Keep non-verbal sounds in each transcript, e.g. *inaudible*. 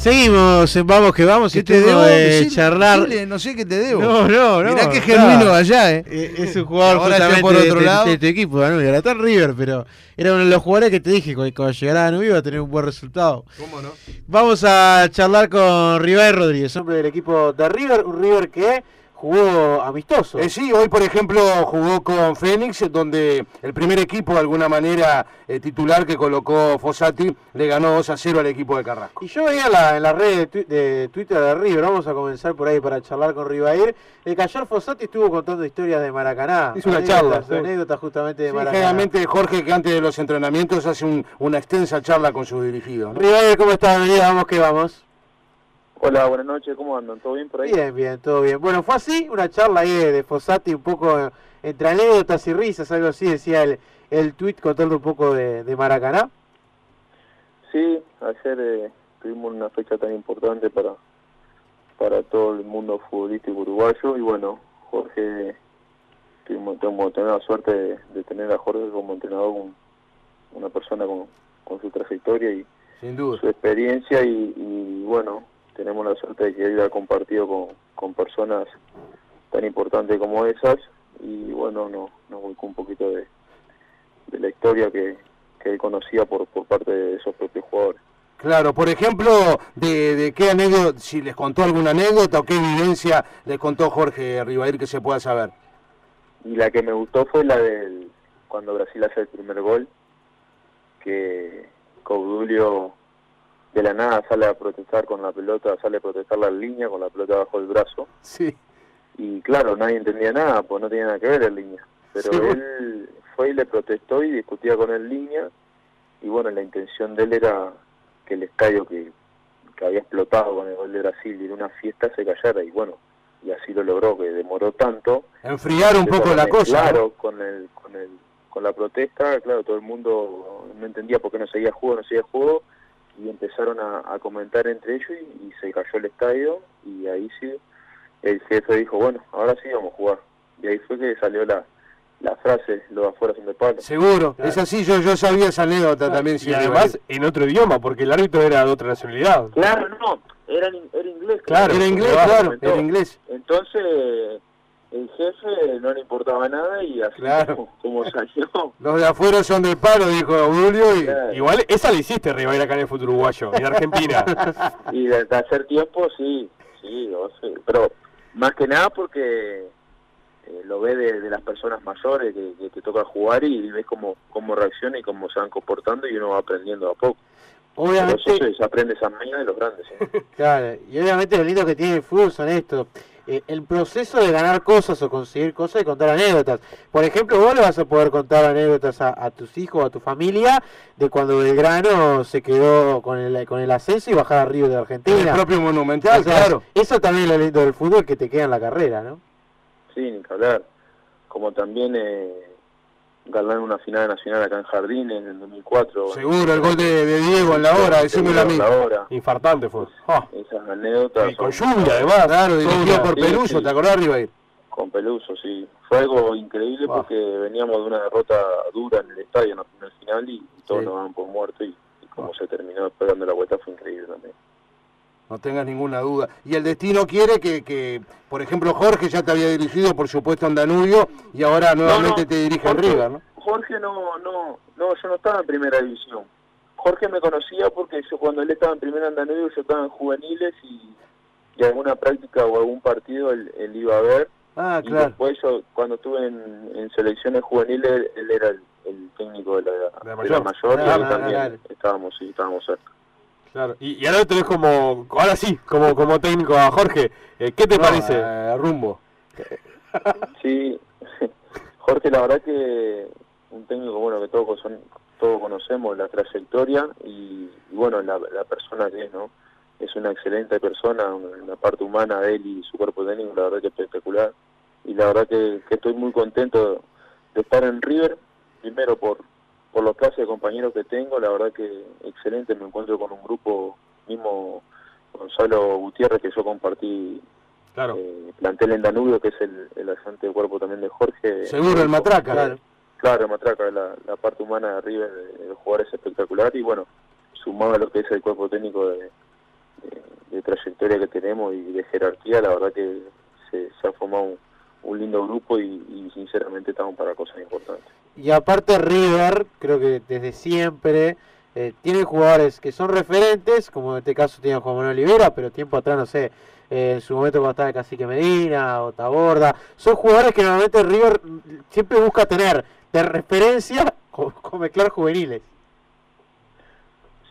Seguimos, en vamos que vamos. ¿Qué y te debo? de charlar. no sé qué te debo. No, no, no. Mirá que genuino allá, ¿eh? Eh, Es un jugador Ahora está justamente por otro de, de- lado. de tu equipo, Danubio. Era tan River, pero era uno de los jugadores que te dije que cuando llegara Danubio iba a tener un buen resultado. ¿Cómo no? Vamos a charlar con River Rodríguez, hombre del equipo de River. Un River que jugó amistoso. Eh, sí, hoy por ejemplo jugó con Fénix, donde el primer equipo, de alguna manera eh, titular que colocó Fossati, le ganó 2 a 0 al equipo de Carrasco. Y yo veía la, en la red de, de Twitter de River, vamos a comenzar por ahí para charlar con Rivair. El que ayer Fossati estuvo contando historias de Maracaná. Hizo una charla, sí. Anécdotas justamente de Sí, Maracaná. generalmente Jorge que antes de los entrenamientos hace un- una extensa charla con sus dirigidos. ¿no? Rivair, ¿cómo estás? Bienvenido, vamos que vamos. Hola, buenas noches, ¿cómo andan? ¿Todo bien por ahí? Bien, bien, todo bien. Bueno, fue así, una charla ahí de, de Fossati, un poco eh, entre anécdotas y risas, algo así, decía el, el tweet contando un poco de, de Maracaná. Sí, ayer eh, tuvimos una fecha tan importante para para todo el mundo futbolístico uruguayo y bueno, Jorge, tuvimos, tener la suerte de, de tener a Jorge como entrenador, un- una persona con, con su trayectoria y Sin duda. su experiencia y, y, bueno, tenemos la suerte de que él ha compartido con, con personas tan importantes como esas y bueno, no, nos volcó un poquito de, de la historia que, que él conocía por, por parte de esos propios jugadores. Claro, por ejemplo, de, de qué anécdota, si les contó alguna anécdota o qué evidencia les contó Jorge Rivair que se pueda saber. Y la que me gustó fue la del cuando Brasil hace el primer gol, que Caudulio de la nada sale a protestar con la pelota, sale a protestar la línea con la pelota bajo el brazo. Sí. Y claro, nadie entendía nada, pues no tenía nada que ver en línea. Pero Sí, bueno. él fue y le protestó y discutía con en línea. Y bueno, la intención de él era que el estadio que, que había explotado con el gol de Brasil y en una fiesta se callara. Y bueno, y así lo logró, que demoró tanto. Enfriar un poco la cosa. ¿no? Claro, con el, con el, con la protesta, claro, todo el mundo no entendía por qué no seguía juego, no seguía juego, y empezaron a, a comentar entre ellos y, y se cayó el estadio, y ahí sí, el jefe dijo, bueno, ahora sí vamos a jugar. Y ahí fue que salió la, la frase, los de afuera son de palo. Seguro, es así, yo, yo sabía esa anécdota también. sí, y además en otro idioma, porque el árbitro era de otra nacionalidad. Claro, no, era, era inglés. Claro, era inglés, claro, claro, era inglés. Entonces, el jefe no le importaba nada y así Claro. como, como salió. *laughs* Los de afuera son del palo, dijo Aurelio, y Claro. Igual esa la hiciste Rivair acá en el fútbol uruguayo, en Argentina. *laughs* Y desde hacer tiempo, sí, sí, o sea, pero más que nada porque eh, lo ve de, de las personas mayores que, que te toca jugar y ves cómo, cómo reacciona y cómo se van comportando y uno va aprendiendo a poco. Pero eso Obviamente, se, aprende esa mañana de los grandes. ¿eh? *laughs* claro, y obviamente lo lindo que tiene el fútbol son esto. Eh, el proceso de ganar cosas o conseguir cosas y contar anécdotas. Por ejemplo, vos le vas a poder contar anécdotas a, a tus hijos, a tu familia, de cuando Belgrano se quedó con el, con el ascenso y bajar a Río de el Argentina. propio Monumental, O sea, claro. Eso también es lo lindo del fútbol que te queda en la carrera, ¿no? Sí, ni que hablar. Como también eh, ganar una final nacional acá en Jardines en el 2004. Seguro, el gol de, de Diego en la hora, decímelo a mí. Infartante fue. Ah, Esas anécdotas y con lluvia además. Claro, dirigido por sí, Peluso, sí. ¿te acordás, Rivair? Con Peluso, sí. Fue algo increíble Ah. porque veníamos de una derrota dura en el estadio en la final y, todos Sí. nos daban por muerto y, y cómo Ah. se terminó dando la vuelta fue increíble también. No tengas ninguna duda. Y el destino quiere que, que, por ejemplo, Jorge ya te había dirigido, por supuesto, en Danubio y ahora nuevamente no, te dirige en Jorge- River, ¿no? Jorge no, no, no, yo no estaba en primera división. Jorge me conocía porque yo cuando él estaba en primera en Danubio yo estaba en juveniles y, y alguna práctica o algún partido él, él iba a ver. Ah, y claro. después yo cuando estuve en, en selecciones juveniles él era el, el técnico de la, De la de la mayor. mayor y Ah, ahí ah, también claro. estábamos, sí, estábamos cerca. Claro. Y, y ahora tenés como, ahora sí, como, como técnico a Jorge. Eh, ¿Qué te No, parece? eh, rumbo. *laughs* Sí, *laughs* Jorge, la verdad que un técnico bueno que todos son, todos conocemos la trayectoria y, y bueno la, la persona que es, ¿no? Es una excelente persona, la parte humana de él y su cuerpo técnico, la verdad que es espectacular. Y la verdad que, que estoy muy contento de estar en River, primero por, por los clases de compañeros que tengo, la verdad que excelente, me encuentro con un grupo mismo Gonzalo Gutiérrez que yo compartí Claro. eh, plantel en Danubio, que es el, el agente de cuerpo también de Jorge. Seguro, el Matraca. Claro, claro el Matraca, la, la parte humana de River, de, los jugadores espectacular y bueno, sumado a lo que es el cuerpo técnico de, de, trayectoria que tenemos y de jerarquía, la verdad que se, ha formado un, lindo grupo y, sinceramente estamos para cosas importantes. Y aparte River, creo que desde siempre eh, tiene jugadores que son referentes, como en este caso tiene Juan Manuel Olivera, pero tiempo atrás, no sé, eh, en su momento cuando estaba Cacique Medina o Taborda, son jugadores que normalmente River siempre busca tener de referencia *laughs* con, con mezclar juveniles.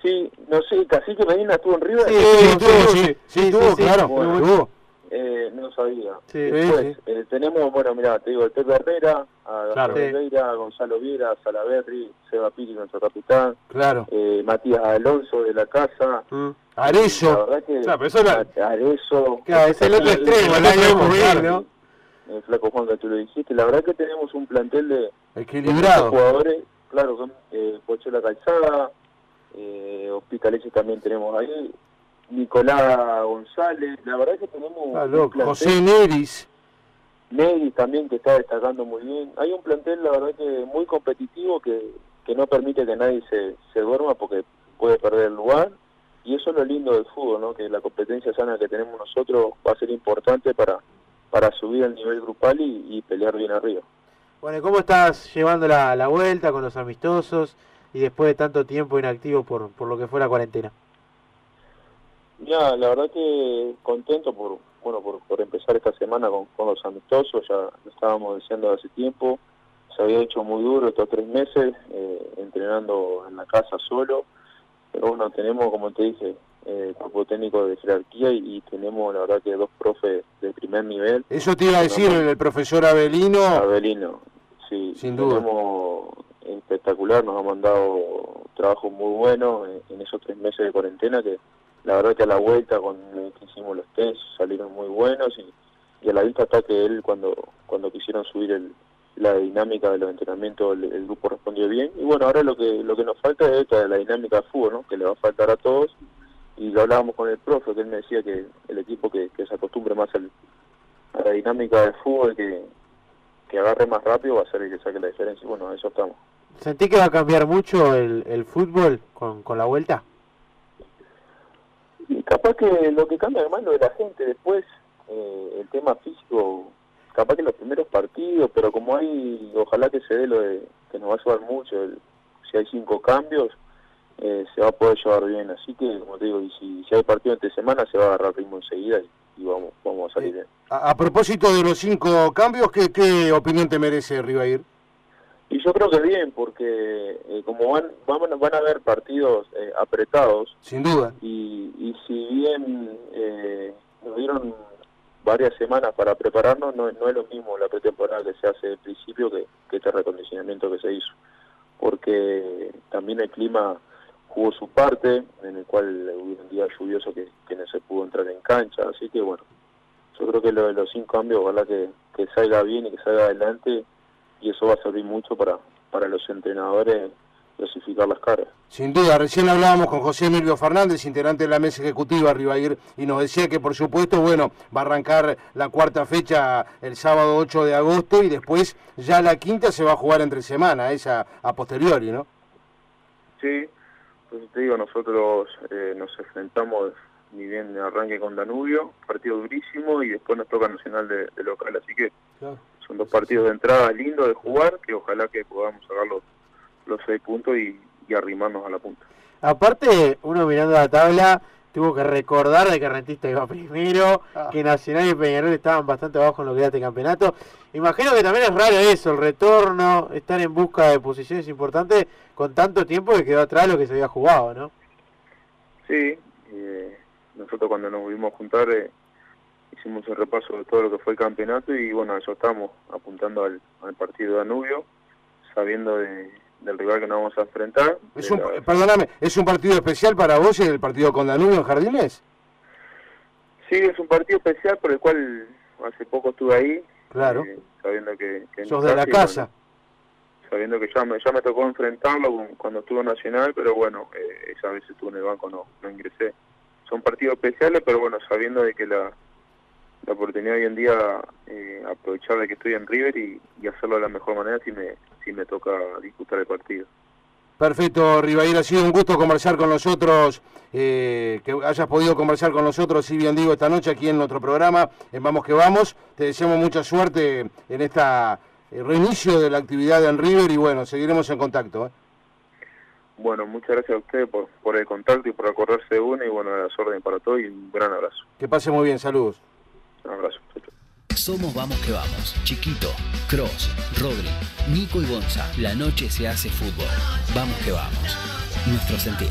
Sí, no sé, Cacique Medina estuvo en River. Sí, sí, sí, sí, estuvo, claro, Eh, no sabía. Después, eh, tenemos, bueno, mira, te digo, el Pepe Herrera, a claro. Oliveira, a Gonzalo Viera, a Salaberry, Seba Piri, nuestro capitán, claro. eh, Matías Alonso de la casa, mm. Arezo, la verdad que, claro, eso claro, es el otro extremo, el año ¿no? El flaco Juan que tú lo dijiste, la verdad que tenemos un plantel de, equilibrado jugadores, claro, son eh, Pocho La Calzada, eh, Hospitaleche también tenemos ahí, Nicolás González, la verdad es que tenemos... Ah, José Neris. Neris también que está destacando muy bien. Hay un plantel, la verdad que muy competitivo que, que no permite que nadie se, se duerma porque puede perder el lugar. Y eso es lo lindo del fútbol, ¿no? que la competencia sana que tenemos nosotros va a ser importante para, para subir al nivel grupal y, y pelear bien arriba. Bueno, ¿cómo estás llevando la, la vuelta con los amistosos? y después de tanto tiempo inactivo por, por lo que fue la cuarentena? Ya, la verdad que contento por bueno por, por empezar esta semana con, con los amistosos, ya lo estábamos diciendo hace tiempo, se había hecho muy duro estos tres meses, eh, entrenando en la casa solo, pero bueno, tenemos, como te dije, eh, cuerpo técnico de jerarquía y, tenemos la verdad que dos profes de primer nivel. Eso te iba a decir el profesor Abelino. Abelino, sí. Sin duda espectacular, nos ha mandado trabajo muy bueno en, esos tres meses de cuarentena que la verdad que a la vuelta que hicimos los test salieron muy buenos y, a la vista está que él cuando cuando quisieron subir la dinámica de los entrenamientos el, grupo respondió bien y bueno ahora lo que lo que nos falta es esta la dinámica de fútbol ¿no? que le va a faltar a todos y lo hablábamos con el profe que él me decía que el equipo que, se acostumbre más al, a la dinámica del fútbol que, que agarre más rápido va a ser el que saque la diferencia y bueno eso estamos ¿Sentí que va a cambiar mucho el, fútbol con la vuelta? Y capaz que lo que cambia además lo de la gente después, eh, el tema físico, capaz que los primeros partidos, pero como hay, ojalá que se dé lo de que nos va a ayudar mucho, si hay cinco cambios, eh, se va a poder llevar bien. Así que, como te digo, y si, si hay partido entre semana, se va a agarrar ritmo enseguida y, vamos, vamos a salir bien. A, propósito de los cinco cambios, ¿qué, qué opinión te merece Rivair? Y yo creo que bien, porque eh, como van, van, van a haber partidos eh, apretados. Sin duda. Y, y si bien eh, nos dieron varias semanas para prepararnos, no, no es lo mismo la pretemporada que se hace al principio que, que este recondicionamiento que se hizo. Porque también el clima jugó su parte, en el cual hubo un día lluvioso que, que no se pudo entrar en cancha. Así que bueno, yo creo que lo de los cinco cambios, ojalá que, que salga bien y que salga adelante y eso va a servir mucho para, para los entrenadores clasificar las caras. Sin duda, recién hablábamos con José Emilio Fernández, integrante de la mesa ejecutiva Ribair, y nos decía que por supuesto, bueno, va a arrancar la cuarta fecha el sábado 8 de agosto y después ya la quinta se va a jugar entre semana, esa a posteriori, ¿no? Sí, pues te digo, nosotros eh, nos enfrentamos ni bien arranque con Danubio, partido durísimo, y después nos toca Nacional de, local, así que partidos de entrada lindos de jugar, que ojalá que podamos sacar los, los seis puntos y, arrimarnos a la punta. Aparte, uno mirando la tabla, tuvo que recordar de que Rentista iba primero, ah. que Nacional y Peñarol estaban bastante abajo en lo que era este campeonato. Imagino que también es raro eso, el retorno, estar en busca de posiciones importantes con tanto tiempo que quedó atrás lo que se había jugado, ¿no? Sí, eh, nosotros cuando nos volvimos a juntar eh, hicimos un repaso de todo lo que fue el campeonato y bueno, eso estamos apuntando al, partido de Danubio, sabiendo del rival que nos vamos a enfrentar. Es un, Perdóname, ¿es un partido especial para vos el partido con Danubio en Jardines? Sí, es un partido especial por el cual hace poco estuve ahí. Claro. Eh, sabiendo que... que Sos de la casa. sabiendo que ya me, ya me tocó enfrentarlo cuando estuvo Nacional, pero bueno, eh, esa vez estuve en el banco, no, no ingresé. Son partidos especiales, pero bueno, sabiendo de que la, la oportunidad hoy en día eh, aprovechar de que estoy en River y, hacerlo de la mejor manera si me, si me toca disputar el partido. Perfecto, Rivair, ha sido un gusto conversar con nosotros, eh, que hayas podido conversar con nosotros, si bien digo, esta noche aquí en nuestro programa, en Vamos que Vamos. Te deseamos mucha suerte en este reinicio de la actividad en River y bueno, seguiremos en contacto. ¿eh? Bueno, muchas gracias a usted por, por el contacto y por acordarse de uno y bueno, las órdenes para todos y un gran abrazo. Que pase muy bien, saludos. Un abrazo. Somos Vamos que Vamos. Chiquito, Cross, Rodri, Nico y Gonza. La noche se hace fútbol. Vamos que vamos. Nuestro sentir.